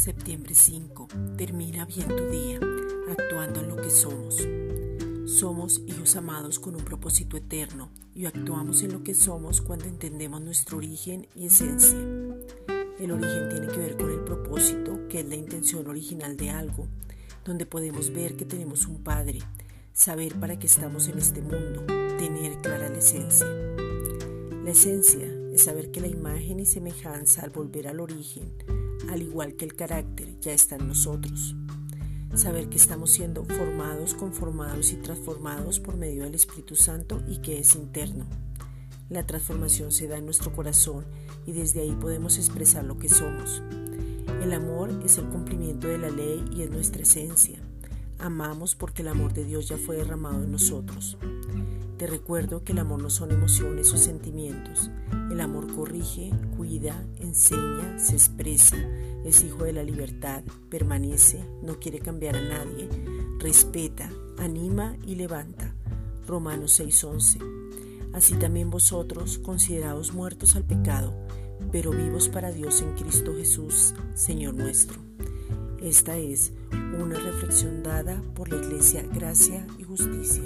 Diciembre 5. Termina bien tu día, actuando en lo que somos. Somos hijos amados con un propósito eterno y actuamos en lo que somos cuando entendemos nuestro origen y esencia. El origen tiene que ver con el propósito, que es la intención original de algo, donde podemos ver que tenemos un Padre, saber para qué estamos en este mundo, tener clara la esencia. La esencia es saber que la imagen y semejanza al volver al origen al igual que el carácter, ya está en nosotros. Saber que estamos siendo formados, conformados y transformados por medio del Espíritu Santo y que es interno. La transformación se da en nuestro corazón y desde ahí podemos expresar lo que somos. El amor es el cumplimiento de la ley y es nuestra esencia. Amamos porque el amor de Dios ya fue derramado en nosotros. Te recuerdo que el amor no son emociones o sentimientos. El amor corrige, cuida, enseña, se expresa, es hijo de la libertad, permanece, no quiere cambiar a nadie, respeta, anima y levanta. Romanos 6:11. Así también vosotros, considerados muertos al pecado, pero vivos para Dios en Cristo Jesús, Señor nuestro. Esta es una reflexión dada por la Iglesia Gracia y Justicia.